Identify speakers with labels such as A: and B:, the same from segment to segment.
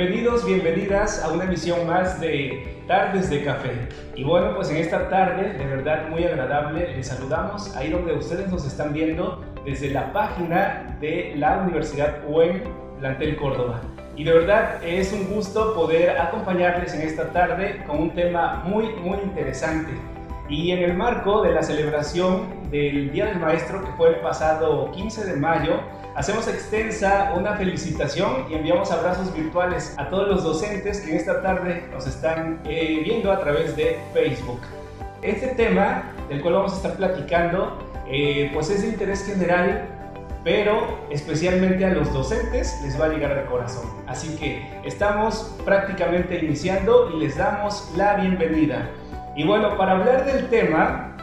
A: Bienvenidos, bienvenidas a una emisión más de Tardes de Café. Y bueno, pues en esta tarde, de verdad muy agradable, les saludamos ahí donde ustedes nos están viendo desde la página de la Universidad UEM Plantel Córdoba. Y de verdad es un gusto poder acompañarles en esta tarde con un tema muy, muy interesante. Y en el marco de la celebración del Día del Maestro, que fue el pasado 15 de mayo, hacemos extensa una felicitación y enviamos abrazos virtuales a todos los docentes que en esta tarde nos están eh, viendo a través de Facebook. Este tema del cual vamos a estar platicando, eh, pues es de interés general, pero especialmente a los docentes les va a llegar al corazón. Así que estamos prácticamente iniciando y les damos la bienvenida. Y bueno, para hablar del tema,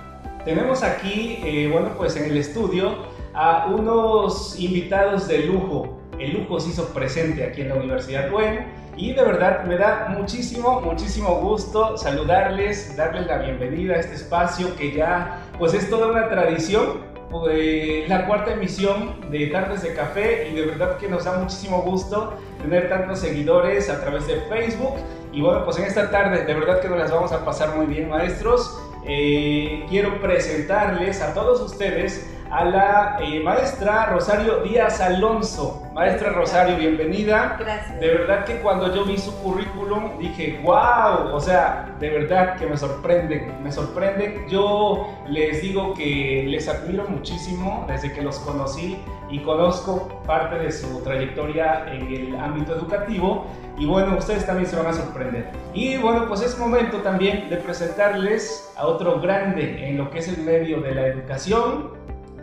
A: tenemos aquí, eh, bueno, pues en el estudio a unos invitados de lujo. El lujo se hizo presente aquí en la Universidad Buen y de verdad me da muchísimo, muchísimo gusto saludarles, darles la bienvenida a este espacio que ya pues es toda una tradición. Pues, la cuarta emisión de Tardes de Café y de verdad que nos da muchísimo gusto tener tantos seguidores a través de Facebook y bueno pues en esta tarde de verdad que nos las vamos a pasar muy bien maestros eh, quiero presentarles a todos ustedes a la eh, maestra Rosario Díaz Alonso. Maestra Rosario, bienvenida.
B: Gracias.
A: De verdad que cuando yo vi su currículum dije, wow, o sea, de verdad que me sorprenden, me sorprenden. Yo les digo que les admiro muchísimo desde que los conocí y conozco parte de su trayectoria en el ámbito educativo. Y bueno, ustedes también se van a sorprender. Y bueno, pues es momento también de presentarles a otro grande en lo que es el medio de la educación,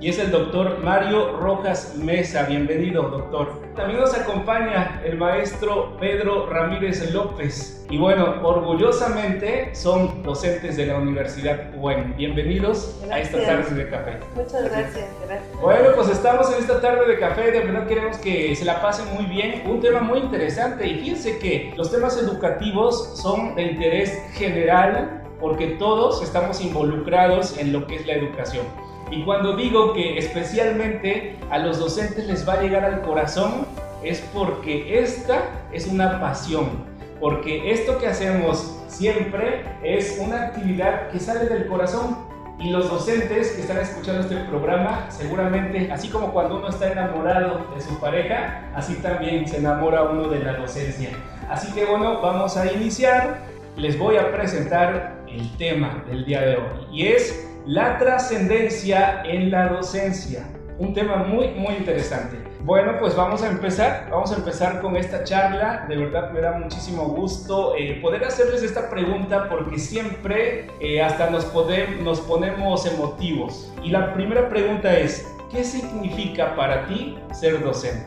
A: y es el doctor Mario Rojas Mesa. Bienvenido, doctor. También nos acompaña el maestro Pedro Ramírez López. Y bueno, orgullosamente son docentes de la Universidad UEM. Bienvenidos a esta tarde de café.
B: Muchas gracias, gracias.
A: Bueno, pues estamos en esta tarde de café. De verdad queremos que se la pasen muy bien. Un tema muy interesante. Y fíjense que los temas educativos son de interés general porque todos estamos involucrados en lo que es la educación. Y cuando digo que especialmente a los docentes les va a llegar al corazón, es porque esta es una pasión, porque esto que hacemos siempre es una actividad que sale del corazón. Y los docentes que están escuchando este programa, seguramente, así como cuando uno está enamorado de su pareja, así también se enamora uno de la docencia. Así que bueno, vamos a iniciar. Les voy a presentar el tema del día de hoy y es la trascendencia en la docencia. Un tema muy, muy interesante. Bueno, pues vamos a empezar. Vamos a empezar con esta charla. De verdad me da muchísimo gusto eh, poder hacerles esta pregunta porque siempre eh, hasta nos, ponemos emotivos. Y la primera pregunta es, ¿qué significa para ti ser docente?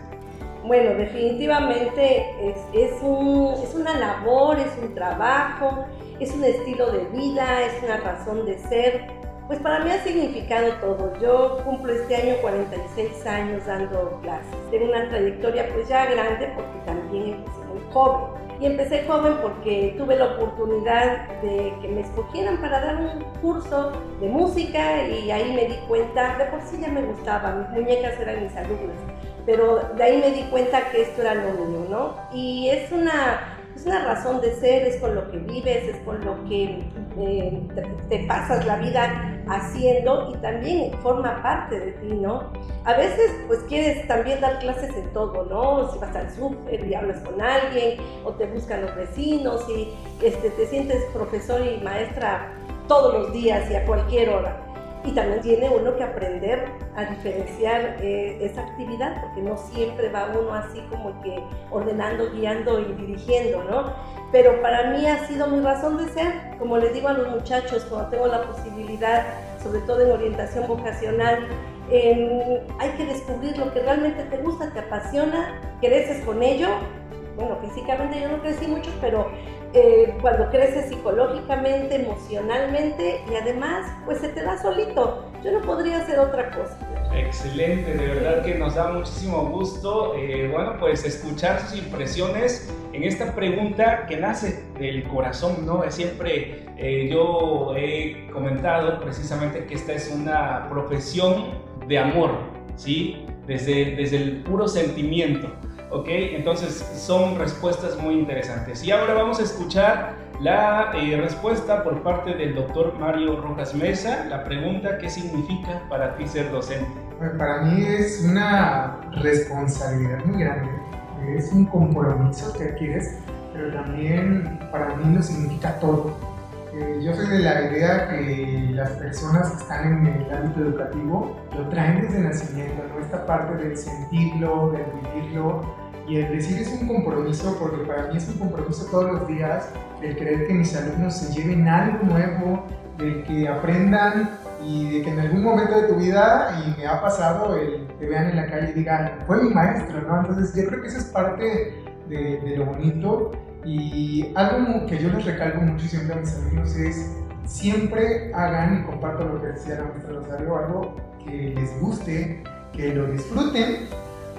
B: Bueno, definitivamente es, es una labor, es un trabajo, es un estilo de vida, es una razón de ser pues para mí ha significado todo. Yo cumplo este año 46 años dando clases. Tengo una trayectoria pues ya grande porque también empecé muy joven. Y empecé joven porque tuve la oportunidad de que me escogieran para dar un curso de música y ahí me di cuenta, de por sí ya me gustaba, mis muñecas eran mis alumnas, pero de ahí me di cuenta que esto era lo mío, ¿no? Y es una es una razón de ser, es con lo que vives, es con lo que eh, te, pasas la vida haciendo y también forma parte de ti, ¿no? A veces pues quieres también dar clases en todo, ¿no? Si vas al súper y hablas con alguien o te buscan los vecinos y este, te sientes profesor y maestra todos los días y a cualquier hora. Y también tiene uno que aprender a diferenciar eh, esa actividad, porque no siempre va uno así como que ordenando, guiando y dirigiendo, ¿no? Pero para mí ha sido mi razón de ser, como les digo a los muchachos, cuando tengo la posibilidad, sobre todo en orientación vocacional, hay que descubrir lo que realmente te gusta, te apasiona, creces con ello. Bueno, físicamente yo no crecí mucho, pero eh, cuando creces psicológicamente, emocionalmente y además pues se te da solito. Yo no podría hacer otra cosa.
A: Excelente, de verdad que nos da muchísimo gusto, eh, bueno, pues escuchar sus impresiones en esta pregunta que nace del corazón, ¿no? Siempre eh, yo he comentado precisamente que esta es una profesión de amor, ¿sí? Desde, desde el puro sentimiento. ¿Ok? Entonces son respuestas muy interesantes. Y ahora vamos a escuchar la eh, respuesta por parte del doctor Mario Rojas Mesa, la pregunta, ¿qué significa para ti ser docente?
C: Para mí es una responsabilidad muy grande, es un compromiso que adquieres, pero también para mí lo significa todo. Eh, yo soy de la idea que las personas que están en el ámbito educativo lo traen desde nacimiento, ¿no? esta parte del sentirlo, del vivirlo, y el decir es un compromiso, porque para mí es un compromiso todos los días, el creer que mis alumnos se lleven algo nuevo, de que aprendan y de que en algún momento de tu vida, y me ha pasado, el, te vean en la calle y digan, fue mi maestro, ¿no? Entonces yo creo que eso es parte de, de lo bonito y algo que yo les recalco mucho siempre a mis alumnos es siempre hagan, y comparto lo que decía la maestra Rosario, algo que les guste, que lo disfruten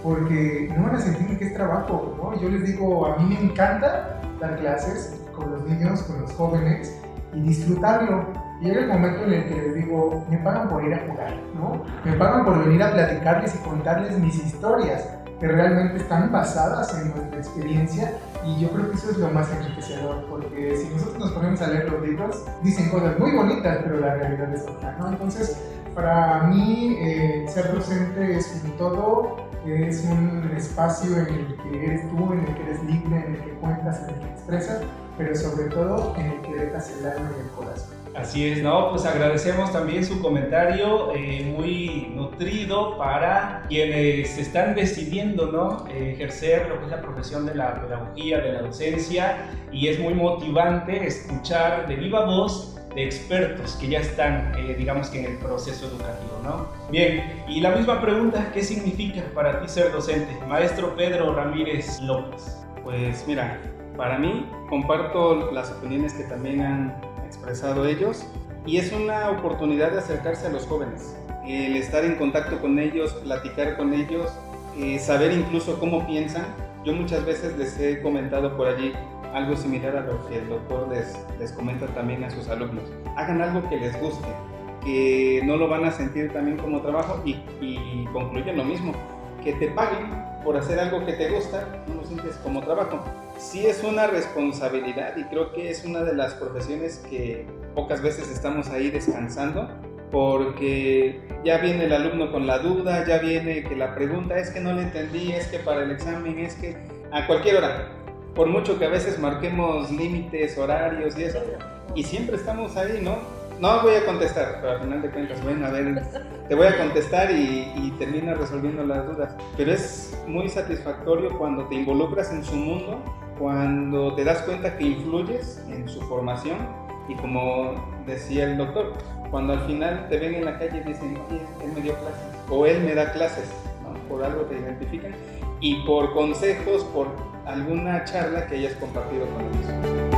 C: porque no van a sentir que es trabajo, ¿no? Yo les digo, a mí me encanta dar clases con los niños, con los jóvenes y disfrutarlo. Y llega el momento en el que les digo, me pagan por ir a jugar, ¿no? Me pagan por venir a platicarles y contarles mis historias, que realmente están basadas en nuestra experiencia y yo creo que eso es lo más enriquecedor, porque si nosotros nos ponemos a leer los libros, dicen cosas muy bonitas, pero la realidad es otra, ¿no? Entonces, para mí, eh, ser docente es un todo, es un espacio en el que eres tú, en el que eres libre, en el que cuentas, en el que expresas, pero sobre todo en el que dejas el alma y el corazón.
A: Así es, ¿no? Pues agradecemos también su comentario eh, muy nutrido para quienes están decidiendo, ¿no? ejercer lo que es la profesión de la pedagogía, de la docencia, y es muy motivante escuchar de viva voz de expertos que ya están, eh, digamos que en el proceso educativo, ¿no? Bien, y la misma pregunta, ¿qué significa para ti ser docente? Maestro Pedro Ramírez López.
D: Pues mira, para mí comparto las opiniones que también han expresado ellos y es una oportunidad de acercarse a los jóvenes, el estar en contacto con ellos, platicar con ellos, eh, saber incluso cómo piensan. Yo muchas veces les he comentado por allí, algo similar a lo que el doctor les, les comenta también a sus alumnos. Hagan algo que les guste, que no lo van a sentir también como trabajo y, y concluyen lo mismo, que te paguen por hacer algo que te gusta, no lo sientes como trabajo. Sí es una responsabilidad y creo que es una de las profesiones que pocas veces estamos ahí descansando porque ya viene el alumno con la duda, ya viene que la pregunta es que no le entendí, es que para el examen, es que a cualquier hora por mucho que a veces marquemos límites, horarios y eso, y siempre estamos ahí, ¿no? No voy a contestar, pero al final de cuentas, bueno, a ver, te voy a contestar y, y termina resolviendo las dudas. Pero es muy satisfactorio cuando te involucras en su mundo, cuando te das cuenta que influyes en su formación y como decía el doctor, cuando al final te ven en la calle y dicen, él me dio clases o él me da clases, por algo te identifican y por consejos, por alguna charla que hayas compartido con ellos.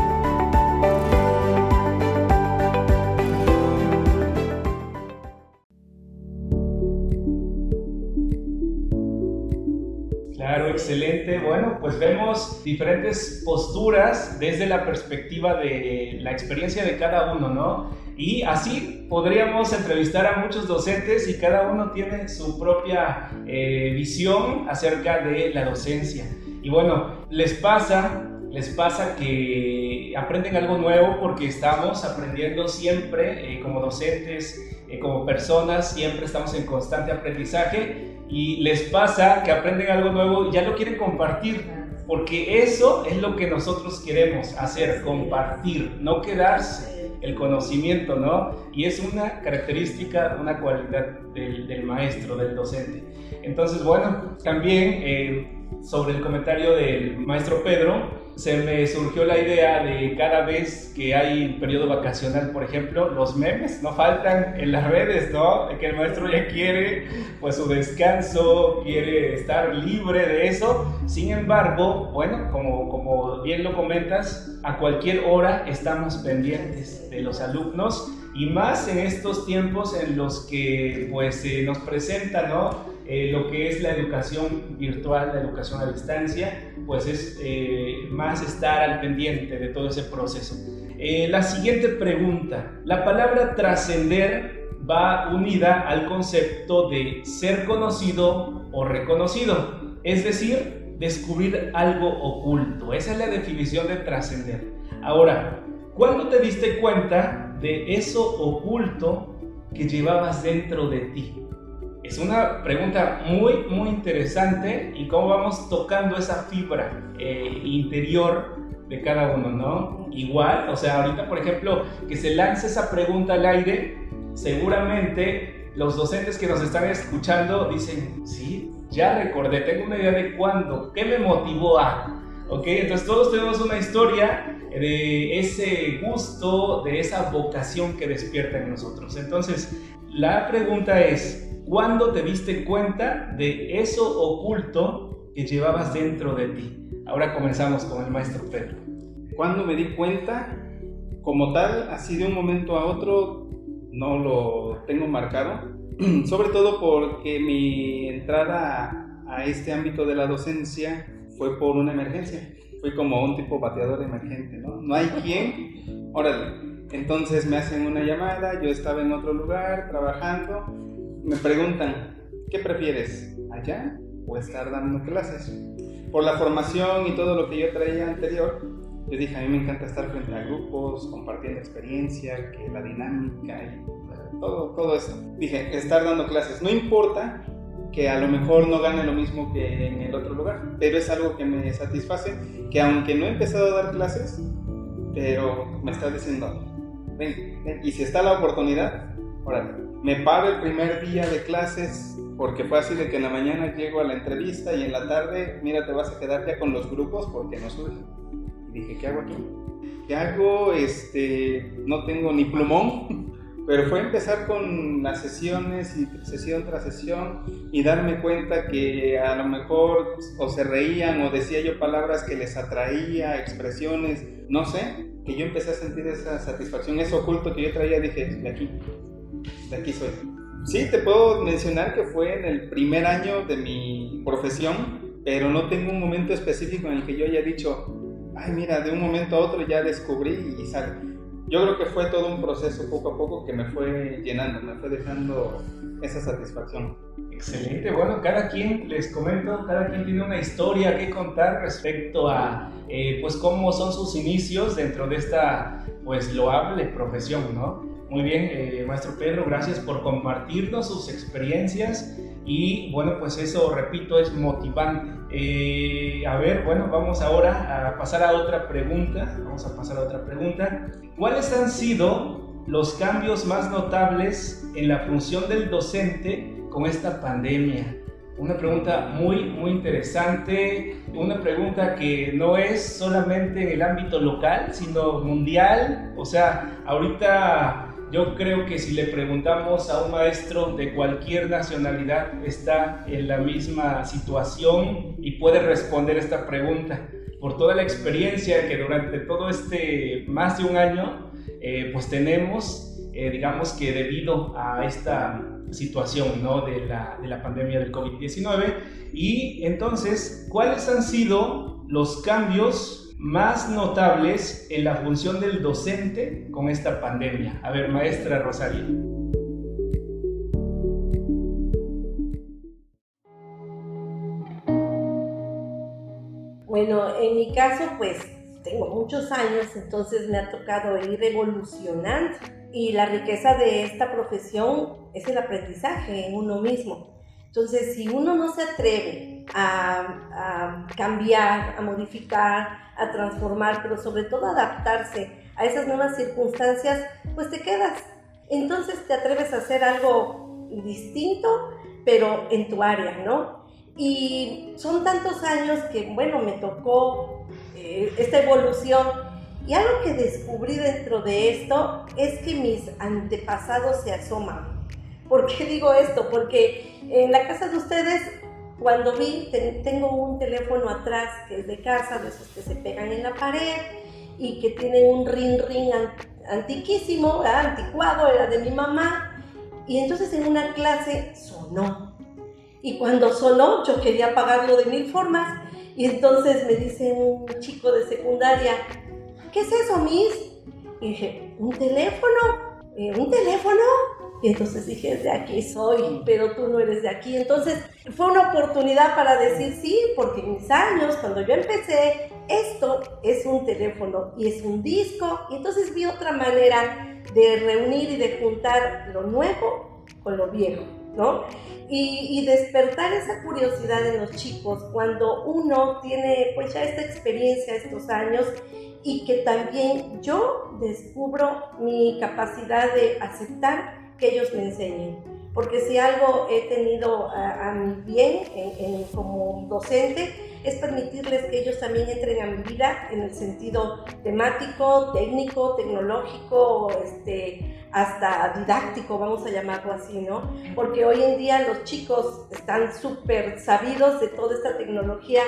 A: Claro, excelente. Bueno, pues vemos diferentes posturas desde la perspectiva de la experiencia de cada uno, ¿no? Y así podríamos entrevistar a muchos docentes y cada uno tiene su propia eh, visión acerca de la docencia. Y bueno, les pasa, les pasa que aprenden algo nuevo porque estamos aprendiendo siempre eh, como docentes, eh, como personas, siempre estamos en constante aprendizaje y les pasa que aprenden algo nuevo y ya lo quieren compartir. Porque eso es lo que nosotros queremos hacer, compartir, no quedarse el conocimiento, ¿no? Y es una característica, una cualidad del, del maestro, del docente. Entonces, bueno, también eh, sobre el comentario del maestro Pedro, se me surgió la idea de cada vez que hay periodo vacacional, por ejemplo, los memes no faltan en las redes, ¿no? Que el maestro ya quiere pues su descanso, quiere estar libre de eso. Sin embargo, bueno, como, como bien lo comentas, a cualquier hora estamos pendientes de los alumnos y más en estos tiempos en los que pues se nos presenta, ¿no? Eh, lo que es la educación virtual, la educación a distancia, pues es eh, más estar al pendiente de todo ese proceso. Eh, la siguiente pregunta, la palabra trascender va unida al concepto de ser conocido o reconocido, es decir, descubrir algo oculto. Esa es la definición de trascender. Ahora, ¿cuándo te diste cuenta de eso oculto que llevabas dentro de ti? Es una pregunta muy, muy interesante y cómo vamos tocando esa fibra eh, interior de cada uno, ¿no? Igual, o sea, ahorita, por ejemplo, que se lance esa pregunta al aire, seguramente los docentes que nos están escuchando dicen, sí, ya recordé, tengo una idea de cuándo, qué me motivó a... ¿Ok? Entonces todos tenemos una historia de ese gusto, de esa vocación que despierta en nosotros. Entonces, la pregunta es, ¿cuándo te diste cuenta de eso oculto que llevabas dentro de ti? Ahora comenzamos con el maestro Pedro.
D: ¿Cuándo me di cuenta? Como tal, así de un momento a otro, no lo tengo marcado. Sobre todo porque mi entrada a este ámbito de la docencia fue por una emergencia. Fui como un tipo bateador emergente, ¿no? No hay quien. Órale. Entonces me hacen una llamada, yo estaba en otro lugar trabajando, me preguntan, ¿qué prefieres? ¿Allá o estar dando clases? Por la formación y todo lo que yo traía anterior, yo dije, a mí me encanta estar frente a grupos, compartiendo experiencia, que la dinámica y todo, todo eso. Dije, estar dando clases, no importa que a lo mejor no gane lo mismo que en el otro lugar, pero es algo que me satisface, que aunque no he empezado a dar clases, pero me está diciendo, ven, y si está la oportunidad, órale, me paro el primer día de clases, porque fue así de que en la mañana llego a la entrevista y en la tarde, mira, te vas a quedar ya con los grupos porque no surge. Y dije, ¿qué hago aquí? ¿Qué hago? Este, no tengo ni plumón, pero fue empezar con las sesiones y sesión tras sesión y darme cuenta que a lo mejor o se reían o decía yo palabras que les atraía, expresiones, no sé, que yo empecé a sentir esa satisfacción, eso oculto que yo traía, dije, de aquí, aquí soy. Sí, te puedo mencionar que fue en el primer año de mi profesión, pero no tengo un momento específico en el que yo haya dicho, ay, mira, de un momento a otro ya descubrí y sale yo creo que fue todo un proceso poco a poco que me fue llenando, me fue dejando esa satisfacción.
A: Excelente, bueno, cada quien, les comento, cada quien tiene una historia que contar respecto a, eh, pues, cómo son sus inicios dentro de esta, pues, loable profesión, ¿no? Muy bien, eh, maestro Pedro, gracias por compartirnos sus experiencias y bueno, pues eso, repito, es motivante. Eh, a ver, bueno, vamos ahora a pasar a otra pregunta. Vamos a pasar a otra pregunta. ¿Cuáles han sido los cambios más notables en la función del docente con esta pandemia? Una pregunta muy, muy interesante, una pregunta que no es solamente en el ámbito local, sino mundial. O sea, ahorita yo creo que si le preguntamos a un maestro de cualquier nacionalidad, está en la misma situación y puede responder esta pregunta. Por toda la experiencia que durante todo este más de un año, eh, pues tenemos, eh, digamos que debido a esta situación ¿no? de, la, de la pandemia del COVID-19. Y entonces, ¿cuáles han sido los cambios más notables en la función del docente con esta pandemia? A ver, maestra Rosario.
B: Bueno, en mi caso, pues tengo muchos años, entonces me ha tocado ir evolucionando y la riqueza de esta profesión es el aprendizaje en uno mismo. Entonces, si uno no se atreve a, cambiar, a modificar, a transformar, pero sobre todo adaptarse a esas nuevas circunstancias, pues te quedas. Entonces te atreves a hacer algo distinto, pero en tu área, ¿no? Y son tantos años que, bueno, me tocó eh, esta evolución. Y algo que descubrí dentro de esto es que mis antepasados se asoman. ¿Por qué digo esto? Porque en la casa de ustedes, cuando vi, tengo un teléfono atrás que es de casa, esos que se pegan en la pared y que tienen un ring ring antiquísimo, anticuado, era de mi mamá. Y entonces en una clase sonó. Y cuando sonó, yo quería apagarlo de mil formas. Y entonces me dice un chico de secundaria, ¿qué es eso, Miss? Y dije, ¿un teléfono? Eh, ¿Un teléfono? Y entonces dije, de aquí soy, pero tú no eres de aquí. Entonces fue una oportunidad para decir sí, porque mis años, cuando yo empecé, esto es un teléfono y es un disco. Y entonces vi otra manera de reunir y de juntar lo nuevo con lo viejo, ¿no? Y, y, despertar esa curiosidad en los chicos cuando uno tiene pues ya esta experiencia, estos años, y que también yo descubro mi capacidad de aceptar que ellos me enseñen. Porque si algo he tenido a, mi bien como docente es permitirles que ellos también entren a mi vida en el sentido temático, técnico, tecnológico, este, hasta didáctico, vamos a llamarlo así, ¿no? Porque hoy en día los chicos están súper sabidos de toda esta tecnología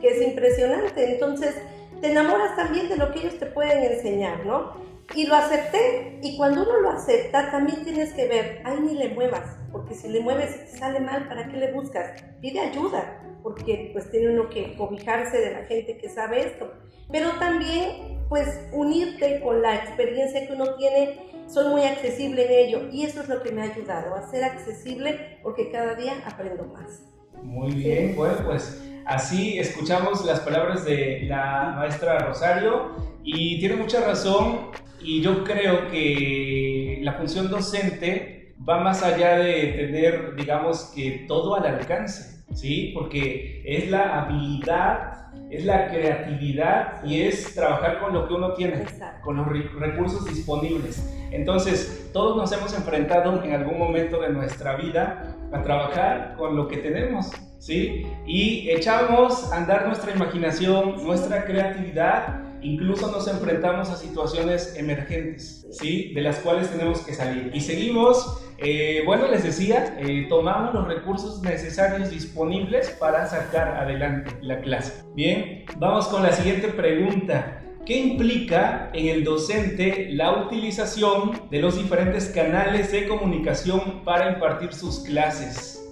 B: que es impresionante. Entonces, te enamoras también de lo que ellos te pueden enseñar, ¿no? Y lo acepté. Y cuando uno lo acepta, también tienes que ver, ay, ni le muevas, porque si le mueves y te sale mal, ¿para qué le buscas? Pide ayuda, porque pues tiene uno que cobijarse de la gente que sabe esto. Pero también, pues, unirte con la experiencia que uno tiene, soy muy accesible en ello. Y eso es lo que me ha ayudado, a ser accesible, porque cada día aprendo más.
A: Muy bien, bueno, pues así escuchamos las palabras de la maestra Rosario y tiene mucha razón y yo creo que la función docente va más allá de tener, digamos, que todo al alcance, ¿sí? Porque es la habilidad, es la creatividad y es trabajar con lo que uno tiene, con los recursos disponibles. Entonces, todos nos hemos enfrentado en algún momento de nuestra vida a trabajar con lo que tenemos, ¿sí? Y echamos a andar nuestra imaginación, nuestra creatividad incluso nos enfrentamos a situaciones emergentes, ¿sí? De las cuales tenemos que salir. Y seguimos, eh, bueno, les decía, eh, tomamos los recursos necesarios disponibles para sacar adelante la clase. Bien, vamos con la siguiente pregunta. ¿Qué implica en el docente la utilización de los diferentes canales de comunicación para impartir sus clases?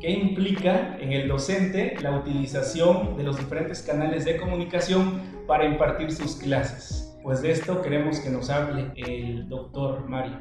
A: ¿Qué implica en el docente la utilización de los diferentes canales de comunicación para impartir sus clases? Pues de esto queremos que nos hable el doctor Mario.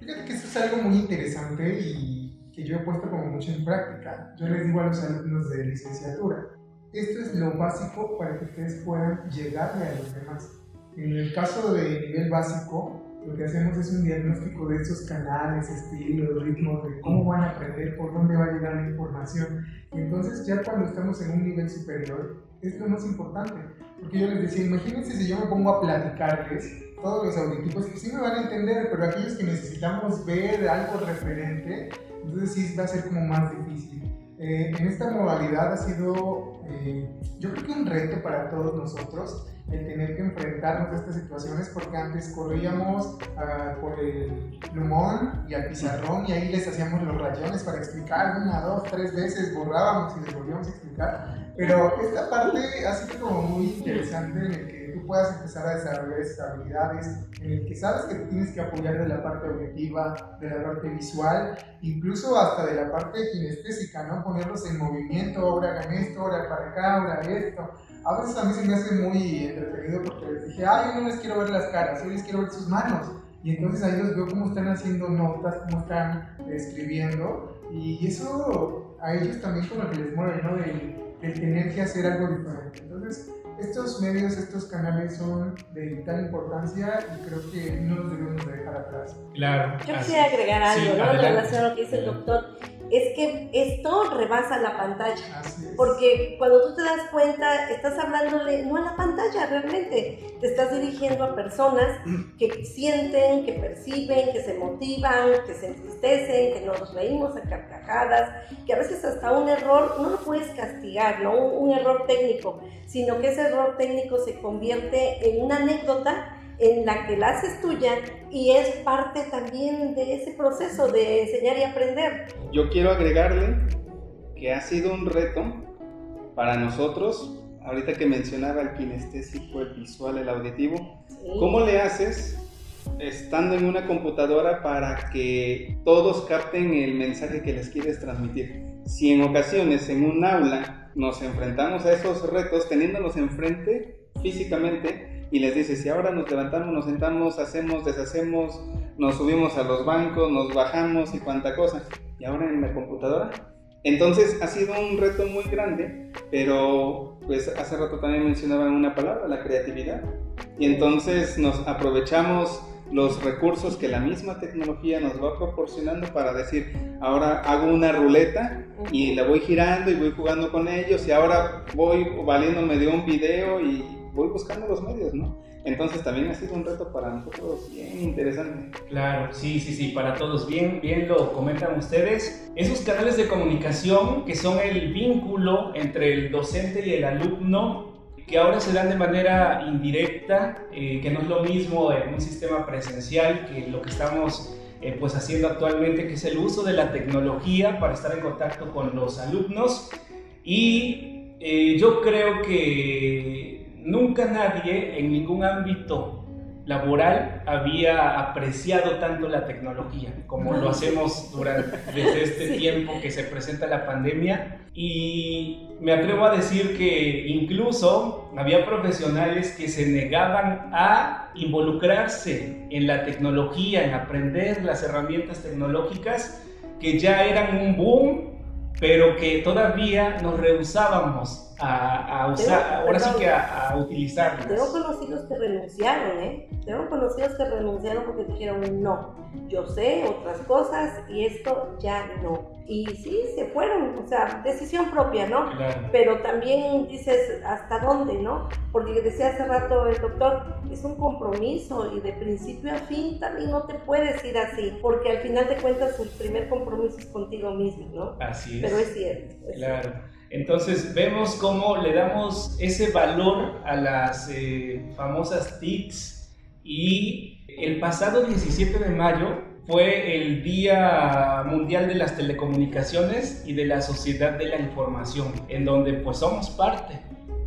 C: Fíjate que esto es algo muy interesante y que yo he puesto como mucho en práctica. Yo les digo a los alumnos de licenciatura, esto es lo básico para que ustedes puedan llegarle a los demás. En el caso de nivel básico, lo que hacemos es un diagnóstico de esos canales, estilos, ritmos, de cómo van a aprender, por dónde va a llegar la información. Y entonces ya cuando estamos en un nivel superior, es lo más importante. Porque yo les decía, imagínense si yo me pongo a platicarles todos los auditivos, que sí me van a entender, pero aquellos que necesitamos ver algo referente, entonces sí va a ser como más difícil. Eh, en esta modalidad ha sido, eh, yo creo que un reto para todos nosotros, el tener que enfrentarnos a estas situaciones porque antes corríamos uh, por el plumón y al pizarrón y ahí les hacíamos los rayones para explicar una, dos, tres veces, borrábamos y les volvíamos a explicar. Pero esta parte ha sido como muy interesante en el que tú puedas empezar a desarrollar esas habilidades, en el que sabes que tienes que apoyar de la parte auditiva, de la parte visual, incluso hasta de la parte kinestésica, ¿no? Ponerlos en movimiento, ahora hagan esto, ahora para acá, ahora esto a veces a mí se me hace muy entretenido porque les dije, ay, yo no les quiero ver las caras, yo les quiero ver sus manos. Y entonces ahí los veo cómo están haciendo notas, cómo están escribiendo. Y eso a ellos también como que les mueve, ¿no? El, tener que hacer algo diferente. Entonces, estos medios, estos canales son de vital importancia y creo que no los debemos dejar atrás.
A: Claro.
B: Yo quisiera agregar algo, ¿no? En relación a lo que dice el doctor es que esto rebasa la pantalla. Porque cuando tú te das cuenta, estás hablándole no a la pantalla realmente, te estás dirigiendo a personas que sienten, que perciben, que se motivan, que se entristecen, que nos reímos a carcajadas, que a veces hasta un error no lo puedes castigar, no un error técnico, sino que ese error técnico se convierte en una anécdota en la que la haces tuya y es parte también de ese proceso de enseñar y aprender.
D: Yo quiero agregarle que ha sido un reto para nosotros, ahorita que mencionaba el kinestésico, el visual, el auditivo, ¿cómo le haces estando en una computadora para que todos capten el mensaje que les quieres transmitir? Si en ocasiones en un aula nos enfrentamos a esos retos teniéndolos enfrente físicamente, y les dice, si ahora nos levantamos, nos sentamos, hacemos, deshacemos, nos subimos a los bancos, nos bajamos y cuánta cosa. Y ahora en la computadora. Entonces ha sido un reto muy grande, pero pues hace rato también mencionaba una palabra, la creatividad. Y entonces nos aprovechamos los recursos que la misma tecnología nos va proporcionando para decir, ahora hago una ruleta y la voy girando y voy jugando con ellos y ahora voy valiéndome de un video y voy buscando los medios, ¿no? Entonces también ha sido un reto para nosotros bien interesante.
A: Claro, sí, sí, sí, para todos. Bien, bien lo comentan ustedes. Esos canales de comunicación que son el vínculo entre el docente y el alumno, que ahora se dan de manera indirecta, eh, que no es lo mismo en un sistema presencial que lo que estamos eh, pues haciendo actualmente, que es el uso de la tecnología para estar en contacto con los alumnos. Y eh, yo creo que nunca nadie en ningún ámbito laboral había apreciado tanto la tecnología como lo hacemos durante desde este tiempo que se presenta la pandemia. Y me atrevo a decir que incluso había profesionales que se negaban a involucrarse en la tecnología, en aprender las herramientas tecnológicas que ya eran un boom, pero que todavía nos rehusábamos a, usar, ahora sí que a, a utilizarlas.
B: Tengo conocidos que renunciaron, ¿eh? Tengo conocidos que renunciaron porque dijeron, no, yo sé otras cosas y esto ya no. Y sí, se fueron, o sea, decisión propia, ¿no? Pero también dices, ¿hasta dónde, no? Porque decía hace rato el doctor, es un compromiso y de principio a fin también no te puedes ir así, porque al final de cuentas el primer compromiso es contigo mismo, ¿no?
A: Así es.
B: Pero es cierto.
A: claro. Entonces vemos cómo le damos ese valor a las eh, famosas TICs y el pasado 17 de mayo fue el Día Mundial de las Telecomunicaciones y de la Sociedad de la Información, en donde pues somos parte.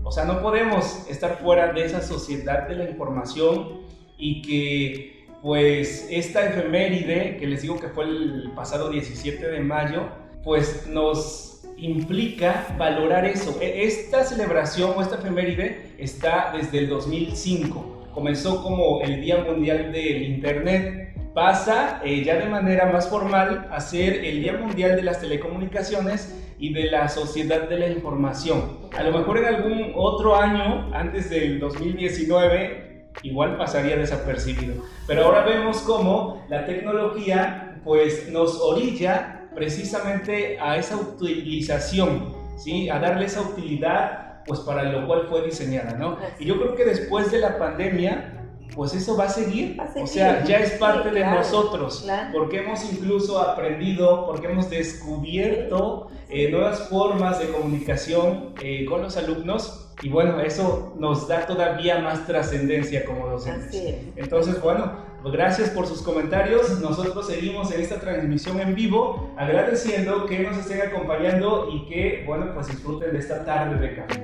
A: O sea, no podemos estar fuera de esa sociedad de la información y que pues esta efeméride, que les digo que fue el pasado 17 de mayo, pues nos implica valorar eso. E, esta celebración o esta efeméride está desde el 2005. Comenzó como el Día Mundial del Internet. Pasa eh, ya de manera más formal a ser el Día Mundial de las Telecomunicaciones y de la Sociedad de la Información. A lo mejor en algún otro año, antes del 2019, igual pasaría desapercibido. Pero ahora vemos cómo la tecnología pues nos orilla precisamente a esa utilización, ¿sí? a darle esa utilidad pues para lo cual fue diseñada, ¿no? Y yo creo que después de la pandemia, pues eso va a seguir, o sea, ya es parte de nosotros, porque hemos incluso aprendido, porque hemos descubierto eh, nuevas formas de comunicación eh, con los alumnos. Y bueno, eso nos da todavía más trascendencia como docentes. Entonces, bueno, gracias por sus comentarios. Nosotros seguimos en esta transmisión en vivo, agradeciendo que nos estén acompañando y que, bueno, pues disfruten de esta tarde de café.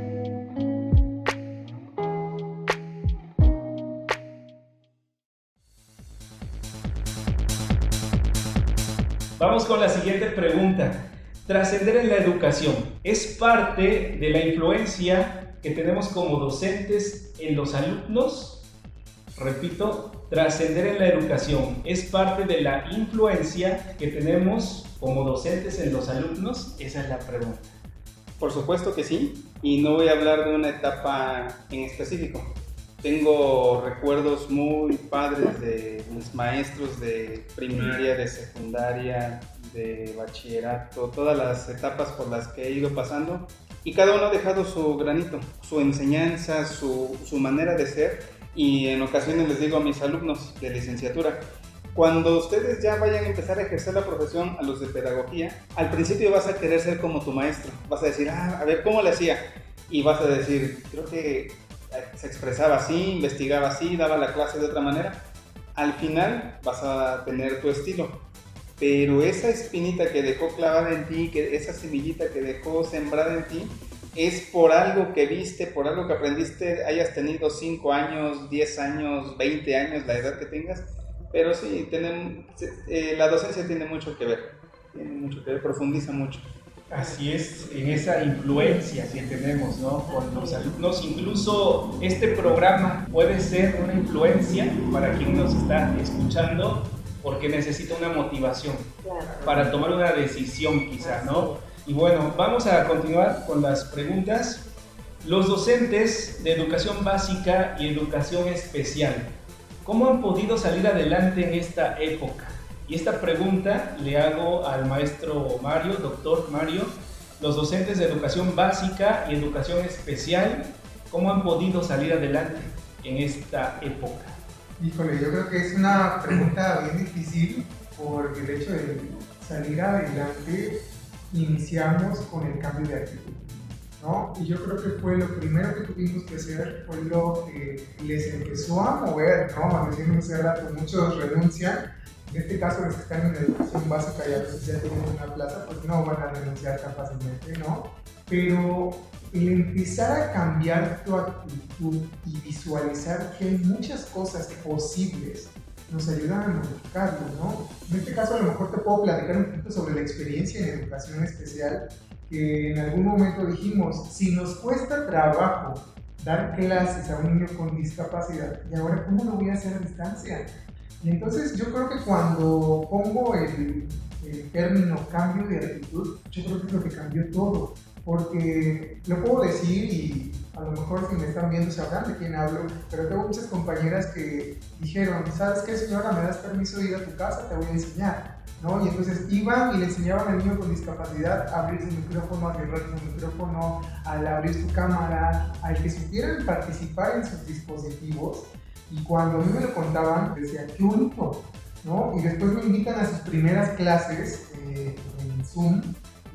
A: Vamos con la siguiente pregunta. Trascender en la educación es parte de la influencia que tenemos como docentes en los alumnos Repito, trascender en la educación es parte de la influencia que tenemos como docentes en los alumnos. Esa es la pregunta.
D: Por supuesto que sí, y no voy a hablar de una etapa en específico. Tengo recuerdos muy padres de mis maestros de primaria, de secundaria, de bachillerato, todas las etapas por las que he ido pasando y cada uno ha dejado su granito, su enseñanza, su, su manera de ser y en ocasiones les digo a mis alumnos de licenciatura, cuando ustedes ya vayan a empezar a ejercer la profesión a los de pedagogía, al principio vas a querer ser como tu maestro, vas a decir, ah, a ver, ¿cómo le hacía? Y vas a decir, creo que eh, se expresaba así, investigaba así, daba la clase de otra manera. Al final vas a tener tu estilo, pero esa espinita que dejó clavada en ti, que esa semillita que dejó sembrada en ti, es por algo que viste, por algo que aprendiste, hayas tenido 5 años, 10 años, 20 años, la edad que tengas, pero sí, tienen, eh, la docencia tiene mucho que ver, tiene mucho que ver, profundiza mucho.
A: Así es, en esa influencia que tenemos ¿no? con los alumnos. Incluso este programa puede ser una influencia para quien nos está escuchando porque necesita una motivación para tomar una decisión quizá, ¿no? Y bueno, vamos a continuar con las preguntas. Los docentes de educación básica y educación especial, ¿cómo han podido salir adelante en esta época? Y esta pregunta le hago al maestro Mario, doctor Mario, los docentes de educación básica y educación especial, ¿cómo han podido salir adelante en esta época?
C: Híjole, yo creo que es una pregunta bien difícil porque el hecho de salir adelante iniciamos con el cambio de actitud. ¿no? Y yo creo que fue lo primero que tuvimos que hacer, fue lo que les empezó a mover, ¿no? A decir, hace rato, muchos renuncian. En este caso, los que están en educación básica y a veces ya tienen una plaza, pues no van a renunciar tan fácilmente, ¿no? Pero el empezar a cambiar tu actitud y visualizar que hay muchas cosas posibles nos ayudan a modificarlo, ¿no? En este caso a lo mejor te puedo platicar un poquito sobre la experiencia en educación especial, que en algún momento dijimos, si nos cuesta trabajo dar clases a un niño con discapacidad, ¿y ahora cómo lo voy a hacer a distancia? Y entonces yo creo que cuando pongo el, el término cambio de actitud, yo creo que es lo que cambió todo porque lo puedo decir y a lo mejor si me están viendo sabrán de quién hablo, pero tengo muchas compañeras que dijeron, ¿sabes qué señora? ¿Me das permiso de ir a tu casa? Te voy a enseñar. ¿No? Y entonces iban y le enseñaban al niño con discapacidad a abrir su micrófono, a cerrar su micrófono, al abrir su cámara, al que supieran participar en sus dispositivos. Y cuando a mí me lo contaban, decía, qué bonito, ¿no? Y después me invitan a sus primeras clases eh, en Zoom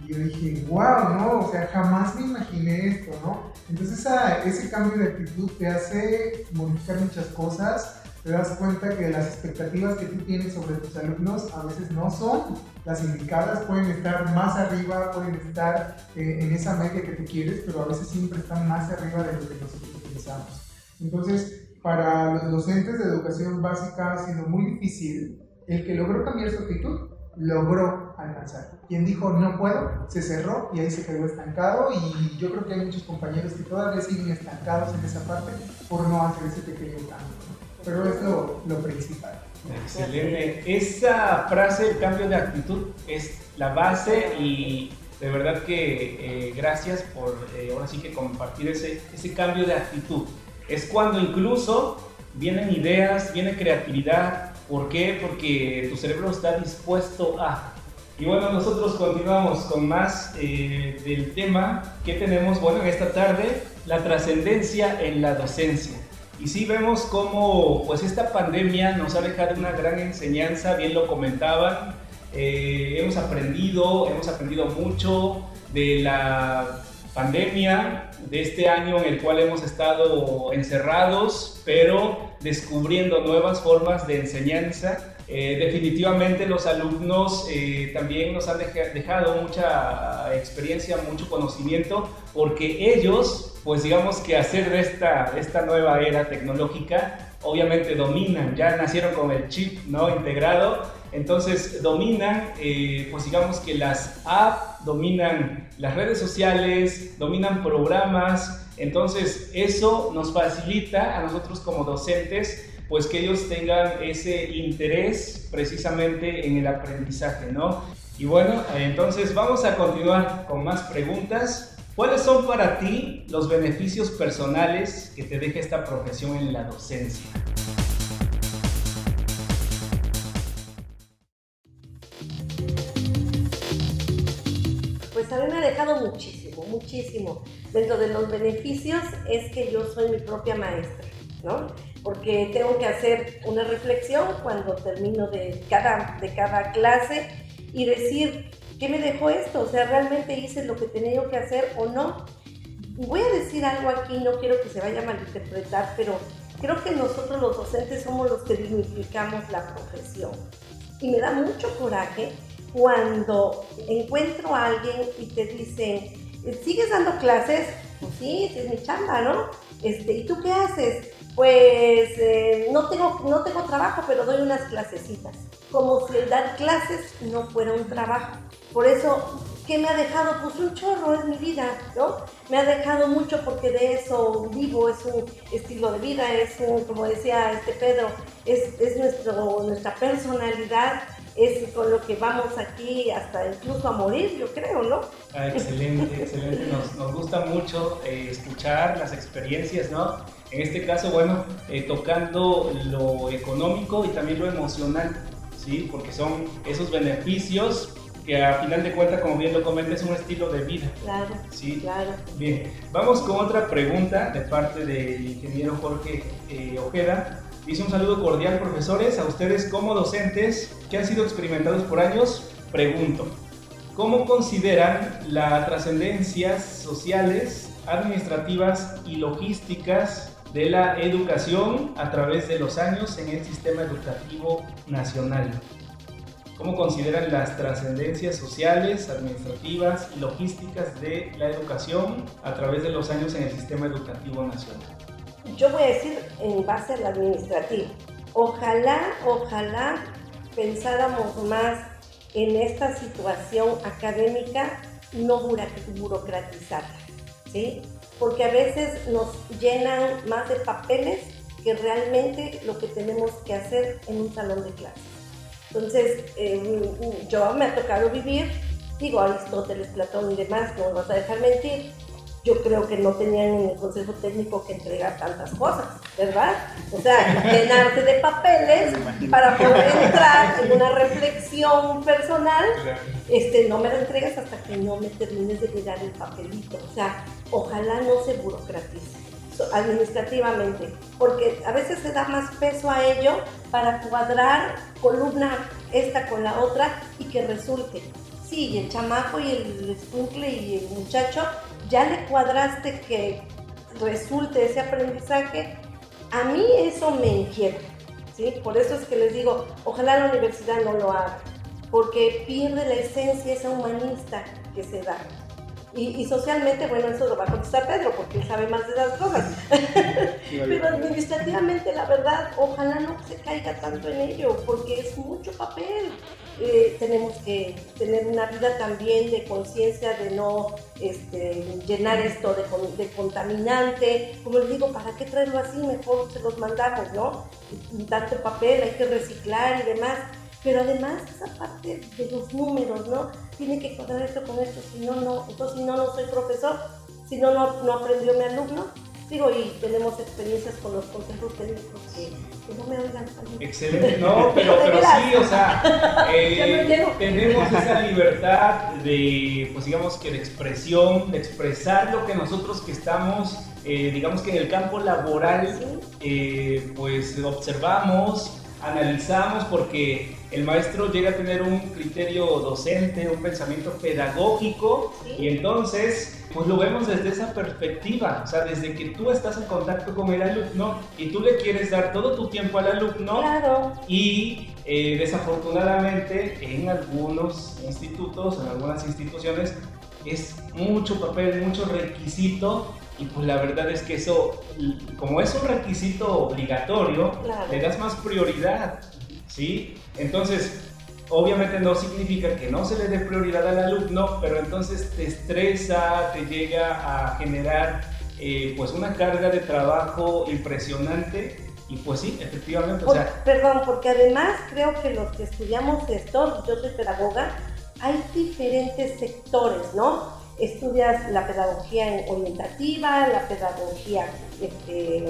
C: y yo dije, wow, ¿no? O sea, jamás me imaginé esto, ¿no? Entonces ese cambio de actitud te hace modificar muchas cosas, te das cuenta que las expectativas que tú tienes sobre tus alumnos a veces no son las indicadas, pueden estar más arriba, pueden estar eh, en esa media que tú quieres, pero a veces siempre están más arriba de lo que nosotros pensamos. Entonces, para los docentes de educación básica ha sido muy difícil el que logró cambiar su actitud logró alcanzar. Quien dijo no puedo, se cerró y ahí se quedó estancado y yo creo que hay muchos compañeros que todavía siguen estancados en esa parte por no hacer ese pequeño cambio. Pero es lo, lo principal.
A: Excelente. Esa frase, el cambio de actitud, es la base y de verdad que eh, gracias por eh, ahora sí que compartir ese, ese cambio de actitud. Es cuando incluso vienen ideas, viene creatividad, ¿Por qué? Porque tu cerebro está dispuesto a. Y bueno, nosotros continuamos con más eh, del tema que tenemos, bueno, en esta tarde, la trascendencia en la docencia. Y sí vemos cómo pues esta pandemia nos ha dejado una gran enseñanza, bien lo comentaban, eh, hemos aprendido, hemos aprendido mucho de la pandemia, de este año en el cual hemos estado encerrados, pero descubriendo nuevas formas de enseñanza. Eh, definitivamente los alumnos eh, también nos han dejado mucha experiencia, mucho conocimiento, porque ellos, pues digamos que hacer de esta, esta nueva era tecnológica, obviamente dominan, ya nacieron con el chip ¿no? integrado, entonces dominan, eh, pues digamos que las apps, dominan las redes sociales, dominan programas, entonces, eso nos facilita a nosotros como docentes, pues que ellos tengan ese interés precisamente en el aprendizaje, ¿no? Y bueno, entonces vamos a continuar con más preguntas. ¿Cuáles son para ti los beneficios personales que te deja esta profesión en la docencia?
B: Pues a mí me ha dejado muchísimo, muchísimo Dentro de los beneficios es que yo soy mi propia maestra, ¿no? Porque tengo que hacer una reflexión cuando termino de cada, de cada clase y decir, ¿qué me dejó esto? O sea, ¿realmente hice lo que tenía que hacer o no? Voy a decir algo aquí, no quiero que se vaya a malinterpretar, pero creo que nosotros los docentes somos los que dignificamos la profesión. Y me da mucho coraje cuando encuentro a alguien y te dice, ¿sigues dando clases? Pues sí, es mi chamba, ¿no? Este, ¿Y tú qué haces? Pues eh, no, tengo, no tengo trabajo, pero doy unas clasecitas. Como si el dar clases no fuera un trabajo. Por eso que me ha dejado pues un chorro, es mi vida, ¿no? Me ha dejado mucho porque de eso vivo, es un estilo de vida, es un, como decía este Pedro, es, es nuestro, nuestra personalidad, es con lo que vamos aquí hasta incluso a morir, yo creo, ¿no?
A: Ah, excelente, excelente. Nos, nos gusta mucho eh, escuchar las experiencias, ¿no? En este caso, bueno, eh, tocando lo económico y también lo emocional, ¿sí? Porque son esos beneficios que a final de cuentas, como bien lo comenta, es un estilo de vida.
B: Claro,
A: Sí,
B: claro.
A: Bien, vamos con otra pregunta de parte del ingeniero Jorge eh, Ojeda. Dice un saludo cordial, profesores, a ustedes como docentes que han sido experimentados por años. Pregunto, ¿cómo consideran las trascendencias sociales, administrativas y logísticas de la educación a través de los años en el sistema educativo nacional? ¿Cómo consideran las trascendencias sociales, administrativas y logísticas de la educación a través de los años en el sistema educativo nacional?
B: Yo voy a decir en base al administrativo. Ojalá, ojalá pensáramos más en esta situación académica no burocratizada, ¿sí? Porque a veces nos llenan más de papeles que realmente lo que tenemos que hacer en un salón de clases. Entonces, eh, yo me ha tocado vivir, digo, Aristóteles, Platón y demás, no me vas a dejar mentir, yo creo que no tenían en el consejo técnico que entregar tantas cosas, ¿verdad? O sea, llenarse de papeles para poder entrar en una reflexión personal, este, no me lo entregas hasta que no me termines de llenar el papelito. O sea, ojalá no se burocratice administrativamente, porque a veces se da más peso a ello para cuadrar columna esta con la otra y que resulte. Sí, el chamaco y el escuincle y el muchacho, ya le cuadraste que resulte ese aprendizaje. A mí eso me inquieta, ¿sí? Por eso es que les digo, ojalá la universidad no lo haga, porque pierde la esencia esa humanista que se da. Y, y socialmente, bueno, eso lo va a contestar Pedro, porque él sabe más de las cosas. Pero administrativamente, la verdad, ojalá no se caiga tanto en ello, porque es mucho papel. Eh, tenemos que tener una vida también de conciencia de no este, llenar esto de, de contaminante. Como les digo, ¿para qué traerlo así? Mejor se los mandamos, ¿no? Tanto papel, hay que reciclar y demás. Pero además esa parte de los números, ¿no? Tiene que cuadrar esto con esto, si no, no. Entonces, si no, no soy profesor, si no, no, no aprendió mi alumno. Digo, y tenemos experiencias con los consejos técnicos que, que no me oigan.
A: Excelente, no, pero, pero sí, o sea, eh, tenemos esa libertad de, pues digamos que de expresión, de expresar lo que nosotros que estamos, eh, digamos que en el campo laboral, eh, pues observamos, analizamos, porque el maestro llega a tener un criterio docente, un pensamiento pedagógico,
B: Sí.
A: y entonces, pues lo vemos desde esa perspectiva, o sea, desde que tú estás en contacto con el alumno y tú le quieres dar todo tu tiempo al alumno,
B: Claro,
A: y eh, desafortunadamente en algunos institutos, en algunas instituciones, es mucho papel, mucho requisito y pues la verdad es que eso, como es un requisito obligatorio,
B: Claro.
A: le das más prioridad, ¿sí? Entonces, obviamente no significa que no se le dé prioridad al alumno, pero entonces te estresa, te llega a generar eh, pues una carga de trabajo impresionante y pues sí, efectivamente, o
B: Por-
A: sea,
B: perdón, porque además creo que los que estudiamos esto, yo soy pedagoga, hay diferentes sectores, ¿no? Estudias la pedagogía en- orientativa, la pedagogía este,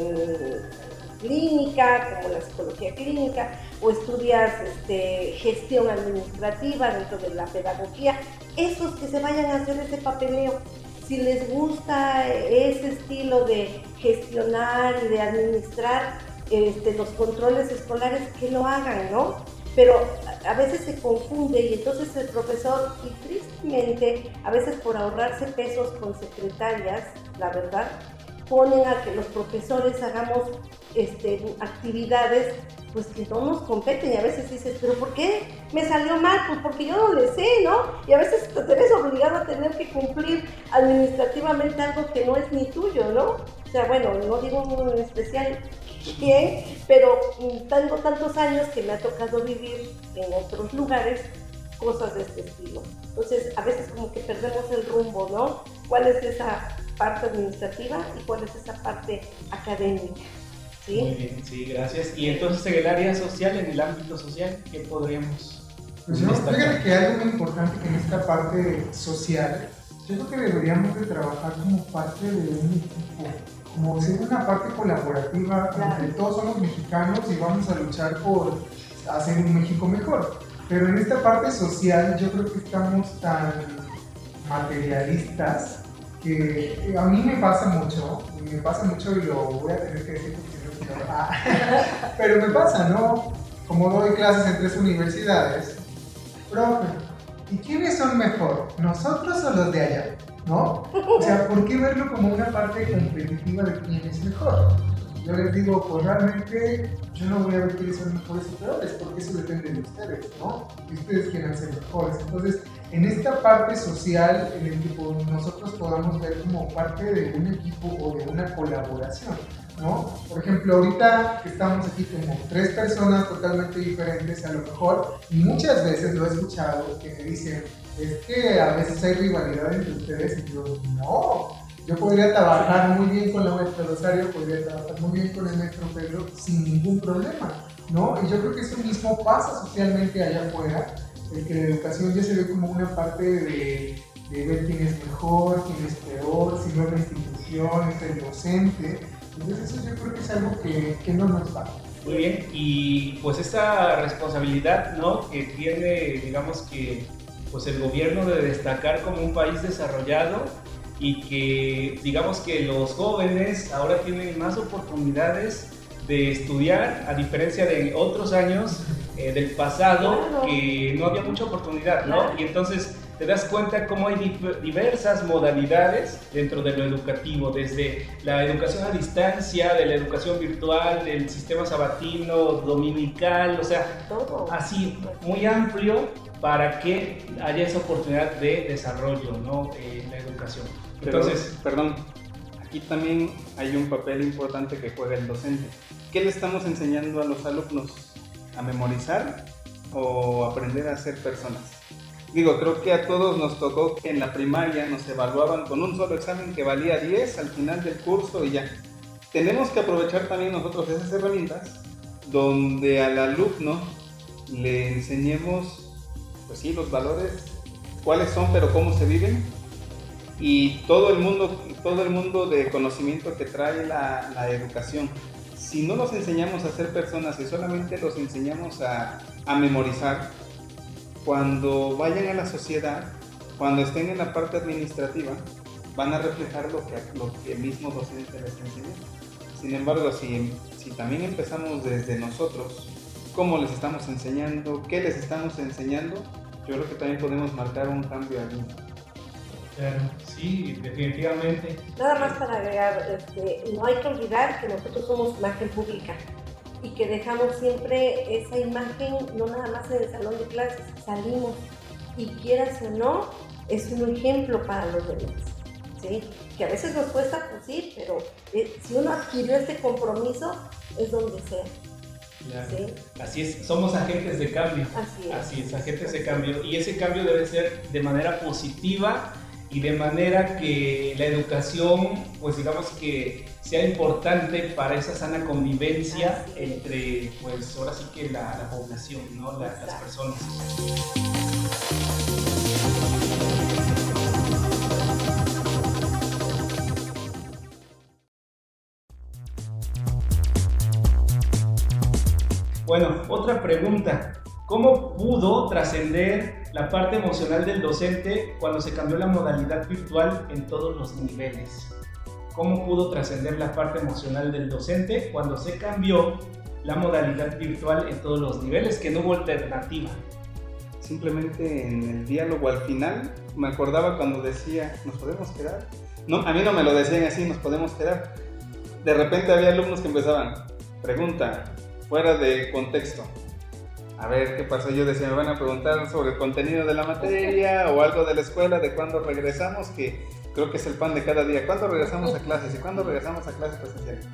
B: clínica, como la psicología clínica, o estudias este, gestión administrativa dentro de la pedagogía. Esos que se vayan a hacer ese papeleo, si les gusta ese estilo de gestionar y de administrar este, los controles escolares, que lo hagan, ¿no? Pero a- veces se confunde y entonces el profesor, y tristemente, a veces por ahorrarse pesos con secretarias, la verdad, ponen a que los profesores hagamos este, actividades pues que no nos competen y a veces dices, pero ¿por qué me salió mal? Pues porque yo no le sé, ¿no? Y a veces te ves obligado a tener que cumplir administrativamente algo que no es ni tuyo, ¿no? O sea, bueno, no digo en especial quién, pero mm, tengo tantos años que me ha tocado vivir en otros lugares cosas de este estilo. Entonces, a veces como que perdemos el rumbo, ¿no? ¿Cuál es esa parte administrativa y cuál es esa parte académica?
A: ¿Sí? Muy bien, sí, gracias. Y entonces en el área social, en el ámbito social, ¿qué podríamos
C: pues no, fíjate que algo muy importante que en esta parte social, yo creo que deberíamos de trabajar como parte de un equipo, como ser una parte colaborativa, entre todos somos mexicanos y vamos a luchar por hacer un México mejor. Pero en esta parte social yo creo que estamos tan materialistas que a mí me pasa mucho, me pasa mucho y lo voy a tener que decir porque no quiero... Ah, pero me pasa, ¿no? Como doy clases en tres universidades, profe, ¿y quiénes son mejor? ¿Nosotros o los de allá? ¿No? O sea, ¿por qué verlo como una parte competitiva de quién es mejor? Yo les digo, pues realmente yo no voy a ver quiénes son mejores y peores, porque eso depende de ustedes, ¿no? Y ustedes quieran ser mejores. Entonces, en esta parte social, en el que nosotros podamos ver como parte de un equipo o de una colaboración. ¿No? Por ejemplo, ahorita que estamos aquí como tres personas totalmente diferentes, a lo mejor, y muchas veces lo he escuchado que me dicen, es que a veces hay rivalidad entre ustedes, y yo, no, yo podría trabajar muy bien con la maestra Rosario, podría trabajar muy bien con el maestro Pedro sin ningún problema, ¿no? Y yo creo que eso mismo pasa socialmente allá afuera, el que la educación ya se ve como una parte de, de ver quién es mejor, quién es peor, si no es la institución, es el docente, entonces eso yo creo que es algo que, que no nos va.
A: Muy bien, y pues esta responsabilidad, ¿no? Que tiene, digamos que, pues el gobierno de destacar como un país desarrollado y que, digamos que los jóvenes ahora tienen más oportunidades de estudiar, a diferencia de otros años eh, del pasado, que no había mucha oportunidad, ¿no? Y entonces te das cuenta cómo hay diversas modalidades dentro de lo educativo, desde la educación a distancia, de la educación virtual, del sistema sabatino, dominical, o sea, Todo. así, muy amplio para que haya esa oportunidad de desarrollo, ¿no? En la educación.
D: Entonces, perdón, aquí también hay un papel importante que juega el docente. ¿Qué le estamos enseñando a los alumnos? ¿A memorizar o aprender a ser personas? Digo, creo que a todos nos tocó que en la primaria nos evaluaban con un solo examen que valía 10 al final del curso y ya. Tenemos que aprovechar también nosotros esas herramientas donde al alumno le enseñemos, pues sí, los valores, cuáles son, pero cómo se viven y todo el mundo, todo el mundo de conocimiento que trae la, educación. Si no los enseñamos a ser personas y solamente los enseñamos a memorizar, cuando vayan a la sociedad, cuando estén en la parte administrativa, van a reflejar lo que, lo que el mismo docente les enseñó. Sin embargo, si, si también empezamos desde nosotros, cómo les estamos enseñando, qué les estamos enseñando, yo creo que también podemos marcar un cambio allí.
A: Claro, sí, definitivamente.
B: Nada más para agregar, este, no hay que olvidar que nosotros somos imagen pública y que dejamos siempre esa imagen, no nada más en el salón de clases, salimos y quieras o no, es un ejemplo para los demás. ¿sí? Que a veces nos cuesta, pues sí, pero eh, si uno adquirió este compromiso, es donde sea.
A: ¿sí? Así es, somos agentes de cambio.
B: Así es.
A: Así es, agentes de cambio. Y ese cambio debe ser de manera positiva y de manera que la educación, pues digamos que sea importante para esa sana convivencia entre, pues ahora sí que la, población, ¿no? las personas. Bueno, otra pregunta. ¿Cómo pudo trascender la parte emocional del docente cuando se cambió la modalidad virtual en todos los niveles? cómo pudo trascender la parte emocional del docente cuando se cambió la modalidad virtual en todos los niveles, que no hubo alternativa.
D: Simplemente en el diálogo al final me acordaba cuando decía, ¿nos podemos quedar? No, a mí no me lo decían así, nos podemos quedar. De repente había alumnos que empezaban, pregunta, fuera de contexto. A ver, ¿qué pasó? Yo decía, me van a preguntar sobre el contenido de la materia o algo de la escuela, de cuándo regresamos, que creo que es el pan de cada día. ¿Cuándo regresamos a clases? ¿Y cuándo regresamos a clases presenciales?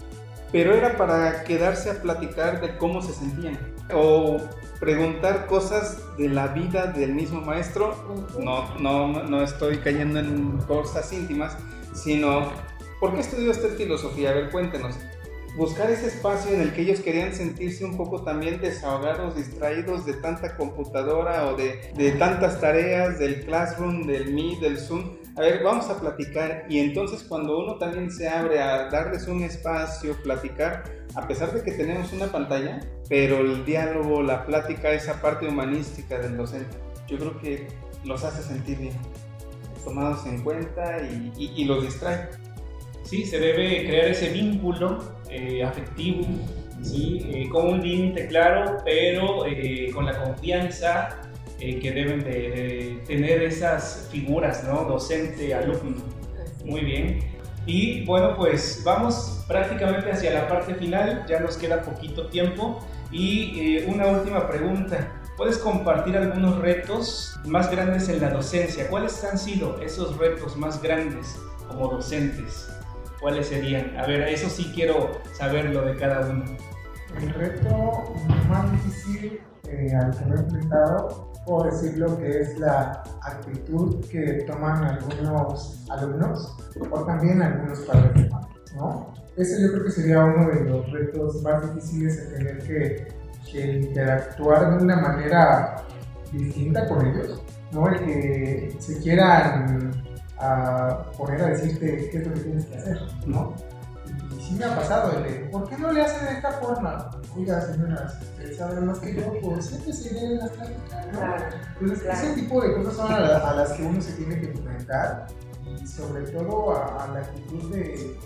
D: pero era para quedarse a platicar de cómo se sentían o preguntar cosas de la vida del mismo maestro. No, no, no estoy cayendo en cosas íntimas, sino ¿por qué estudió usted filosofía? A ver, cuéntenos buscar ese espacio en el que ellos querían sentirse un poco también desahogados, distraídos de tanta computadora o de, de tantas tareas, del Classroom, del Meet, del Zoom. A ver, vamos a platicar y entonces cuando uno también se abre a darles un espacio, platicar, a pesar de que tenemos una pantalla, pero el diálogo, la plática, esa parte humanística del docente, yo creo que los hace sentir bien, tomados en cuenta y, y, y los distrae.
A: Sí, se debe crear ese vínculo eh, afectivo, ¿sí? Eh, con un límite claro, pero eh, con la confianza que deben de, tener esas figuras, ¿no? Docente, alumno. Muy bien. Y bueno, pues vamos prácticamente hacia la parte final, ya nos queda poquito tiempo. Y una última pregunta. ¿Puedes compartir algunos retos más grandes en la docencia? ¿Cuáles han sido esos retos más grandes como docentes? ¿Cuáles serían? A ver, eso sí quiero saberlo de cada uno.
C: El reto más difícil eh, al que me he enfrentado, puedo decirlo que es la actitud que toman algunos alumnos o también algunos padres, ¿no? Ese yo creo que sería uno de los retos más difíciles de tener que, que interactuar de una manera distinta con ellos, ¿no? El que se quieran a poner a decirte qué es lo que tienes que hacer, ¿no? Y sí me ha pasado el de, ¿por qué no le hacen de esta forma? Oiga, señoras, ustedes saben más que yo, pues siempre se vienen las pláticas, ¿no? Claro, Entonces, ese tipo de cosas son a, las que uno se tiene que enfrentar y sobre todo a, la actitud de,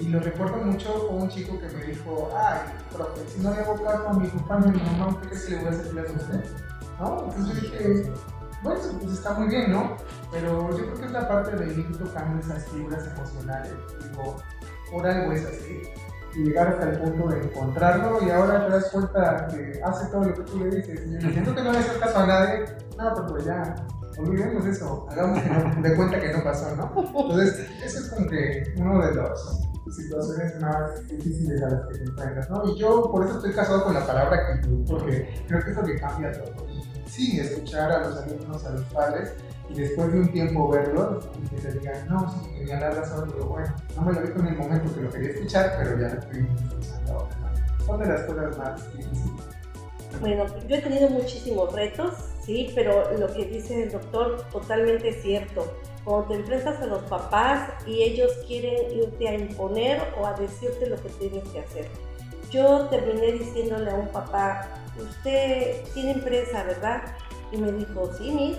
C: y lo recuerdo mucho con un chico que me dijo, ay, profe, si no le hago caso a mi papá a mi mamá, ¿usted cree que le voy a hacer a usted? ¿No? Entonces yo dije, bueno, pues está muy bien, ¿no? Pero yo creo que es la parte de ir tocando esas fibras emocionales. Digo, por algo es así. Y llegar hasta el punto de encontrarlo y ahora te das cuenta que hace todo lo que tú le dices. Y siento que no le haces caso a nadie. No, pero pues ya, olvidemos eso. Hagamos de cuenta que no pasó, ¿no? Entonces, eso es como que uno de las situaciones más difíciles a las que te enfrentas, ¿no? Y yo por eso estoy casado con la palabra actitud, porque creo que es lo que cambia todo sí, escuchar a los alumnos, a los padres, y después de un tiempo verlos y que te digan, no, sí, tenía la razón, digo, bueno, no me lo dijo en el momento que lo quería escuchar, pero ya lo estoy escuchando ahora. Son de las cosas más difíciles.
B: Bueno, yo he tenido muchísimos retos, sí, pero lo que dice el doctor totalmente cierto. Cuando te enfrentas a los papás y ellos quieren irte a imponer o a decirte lo que tienes que hacer. Yo terminé diciéndole a un papá, usted tiene empresa, ¿verdad? Y me dijo, sí, Miss.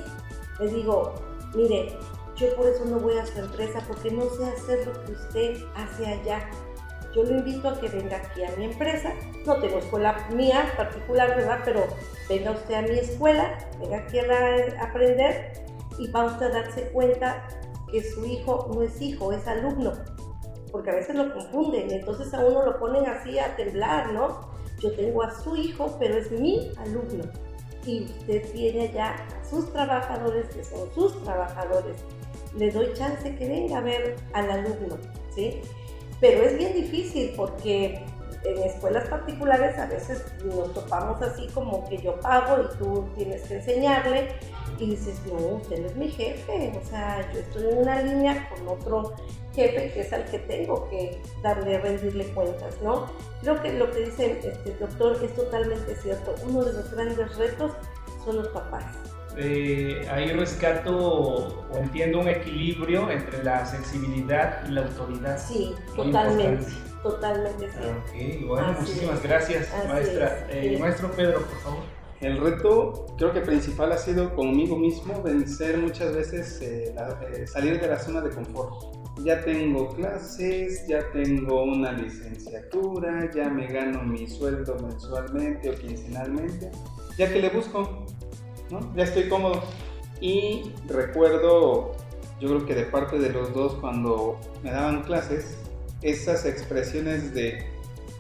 B: Le digo, mire, yo por eso no voy a su empresa porque no sé hacer lo que usted hace allá. Yo lo invito a que venga aquí a mi empresa. No tengo escuela mía particular, ¿verdad? Pero venga usted a mi escuela, venga aquí a, aprender y va usted a darse cuenta que su hijo no es hijo, es alumno. Porque a veces lo confunden, entonces a uno lo ponen así a temblar, ¿no? Yo tengo a su hijo, pero es mi alumno. Y usted tiene ya a sus trabajadores, que son sus trabajadores. Le doy chance que venga a ver al alumno, ¿sí? Pero es bien difícil porque en escuelas particulares a veces nos topamos así como que yo pago y tú tienes que enseñarle y dices, no, usted no es mi jefe, o sea, yo estoy en una línea con otro jefe que es al que tengo que darle, rendirle cuentas, ¿no? Creo que lo que dice este doctor es totalmente cierto. Uno de los grandes retos son los papás.
A: Eh, ahí rescato o entiendo un equilibrio entre la sensibilidad y la autoridad.
B: Sí, totalmente. Totalmente sí.
A: bueno, muchísimas gracias, maestra. Eh, maestro Pedro, por favor.
D: El reto creo que principal ha sido conmigo mismo vencer muchas veces, eh, eh, salir de la zona de confort. Ya tengo clases, ya tengo una licenciatura, ya me gano mi sueldo mensualmente o quincenalmente, ya que le busco, ya estoy cómodo. Y recuerdo, yo creo que de parte de los dos cuando me daban clases, esas expresiones de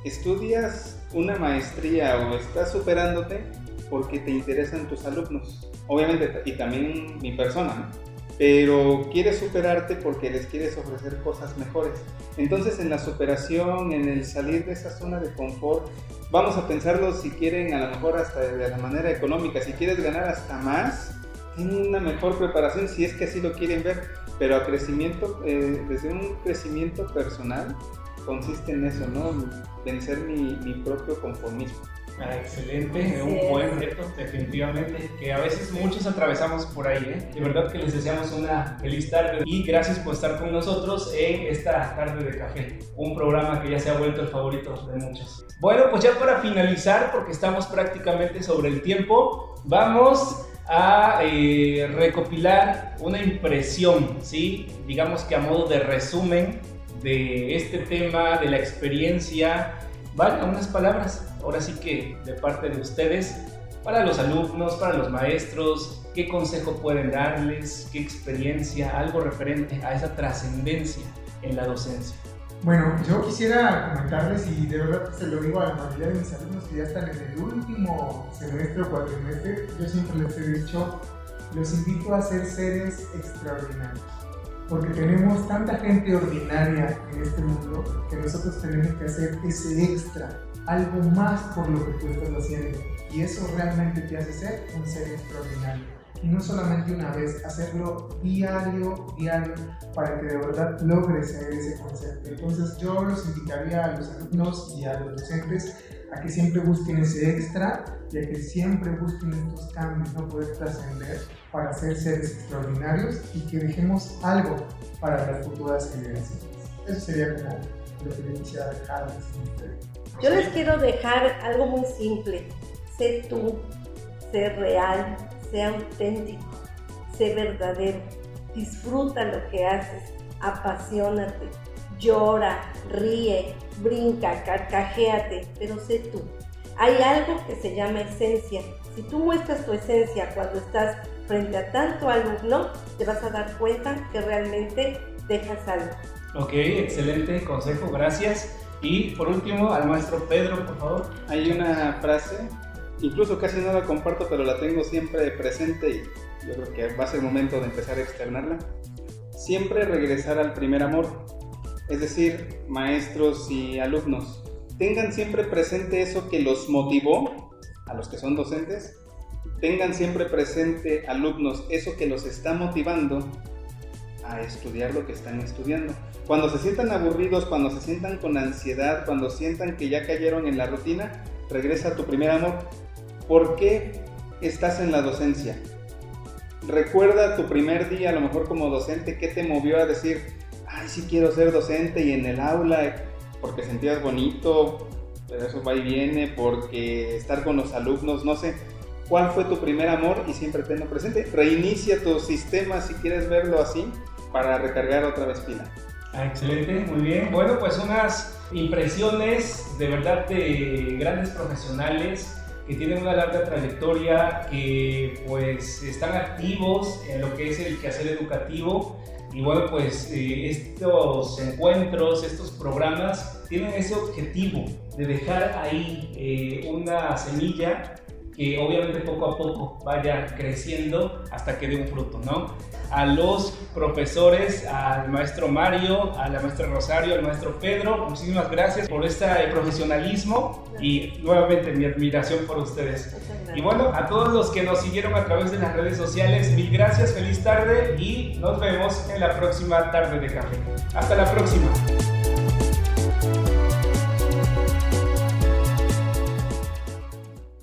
D: estudias una maestría o estás superándote porque te interesan tus alumnos, obviamente, y también mi persona, pero quieres superarte porque les quieres ofrecer cosas mejores. Entonces en la superación, en el salir de esa zona de confort, vamos a pensarlo si quieren a lo mejor hasta de la manera económica, si quieres ganar hasta más, tienen una mejor preparación si es que así lo quieren ver, pero a crecimiento, eh, desde un crecimiento personal consiste en eso, ¿no? Vencer mi, mi propio conformismo.
A: Ah, excelente, un buen reto, definitivamente, que a veces muchos atravesamos por ahí. ¿eh? De verdad que les deseamos una feliz tarde y gracias por estar con nosotros en esta tarde de café, un programa que ya se ha vuelto el favorito de muchos. Bueno, pues ya para finalizar, porque estamos prácticamente sobre el tiempo, vamos a eh, recopilar una impresión, ¿sí? digamos que a modo de resumen de este tema, de la experiencia. Vale, unas palabras, ahora sí que de parte de ustedes, para los alumnos, para los maestros, qué consejo pueden darles, qué experiencia, algo referente a esa trascendencia en la docencia.
C: Bueno, yo quisiera comentarles y de verdad se lo digo a la mayoría de mis alumnos que ya están en el último semestre o cuatrimestre, yo siempre les he dicho, los invito a ser seres extraordinarios porque tenemos tanta gente ordinaria en este mundo que nosotros tenemos que hacer ese extra, algo más por lo que tú estás haciendo. Y eso realmente te hace ser un ser extraordinario. Y no solamente una vez, hacerlo diario, diario, para que de verdad logres ese concepto. Entonces yo los invitaría a los alumnos y a los docentes a que siempre busquen ese extra y a que siempre busquen estos cambios, no poder trascender para ser seres extraordinarios y que dejemos algo para las futuras generaciones. Eso sería como lo que yo quisiera.
B: Yo les quiero dejar algo muy simple. Sé tú, sé real, sé auténtico, sé verdadero. Disfruta lo que haces, apasionate, llora, ríe, brinca, carcajéate, pero sé tú. Hay algo que se llama esencia. Si tú muestras tu esencia cuando estás frente a tanto alumno, te vas a dar cuenta que realmente dejas algo.
A: Ok, excelente consejo, gracias. Y por último, al maestro Pedro, por favor.
D: Hay una frase, incluso casi no la comparto, pero la tengo siempre presente y yo creo que va a ser momento de empezar a externarla. Siempre regresar al primer amor. Es decir, maestros y alumnos, tengan siempre presente eso que los motivó, a los que son docentes, tengan siempre presente, alumnos, eso que los está motivando a estudiar lo que están estudiando. Cuando se sientan aburridos, cuando se sientan con ansiedad, cuando sientan que ya cayeron en la rutina, regresa a tu primer amor. ¿Por qué estás en la docencia? Recuerda tu primer día, a lo mejor como docente, qué te movió a decir, ay, sí quiero ser docente y en el aula, porque sentías bonito, pero eso va y viene, porque estar con los alumnos, no sé cuál fue tu primer amor y siempre tenlo presente. Reinicia tu sistema si quieres verlo así para recargar otra vez pila.
A: Ah, excelente, muy bien. Bueno, pues unas impresiones de verdad de grandes profesionales que tienen una larga trayectoria, que pues están activos en lo que es el quehacer educativo. Y bueno, pues eh, estos encuentros, estos programas tienen ese objetivo de dejar ahí eh, una semilla que obviamente poco a poco vaya creciendo hasta que dé un fruto, ¿no? A los profesores, al maestro Mario, a la maestra Rosario, al maestro Pedro, muchísimas gracias por este profesionalismo y nuevamente mi admiración por ustedes. Y bueno, a todos los que nos siguieron a través de las redes sociales, mil gracias, feliz tarde y nos vemos en la próxima tarde de café. Hasta la próxima.